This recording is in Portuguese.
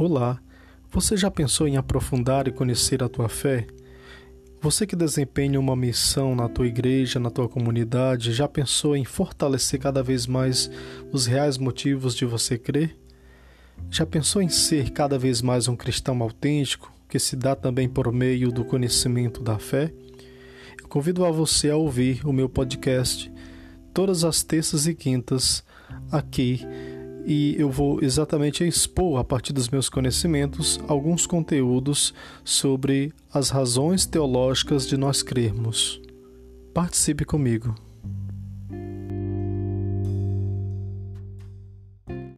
Olá, você já pensou em aprofundar e conhecer a tua fé? Você que desempenha uma missão na tua igreja, na tua comunidade, já pensou em fortalecer cada vez mais os reais motivos de você crer? Já pensou em ser cada vez mais um cristão autêntico, que se dá também por meio do conhecimento da fé? Eu convido a você a ouvir o meu podcast todas as terças e quintas aqui e eu vou exatamente expor, a partir dos meus conhecimentos, alguns conteúdos sobre as razões teológicas de nós crermos. Participe comigo.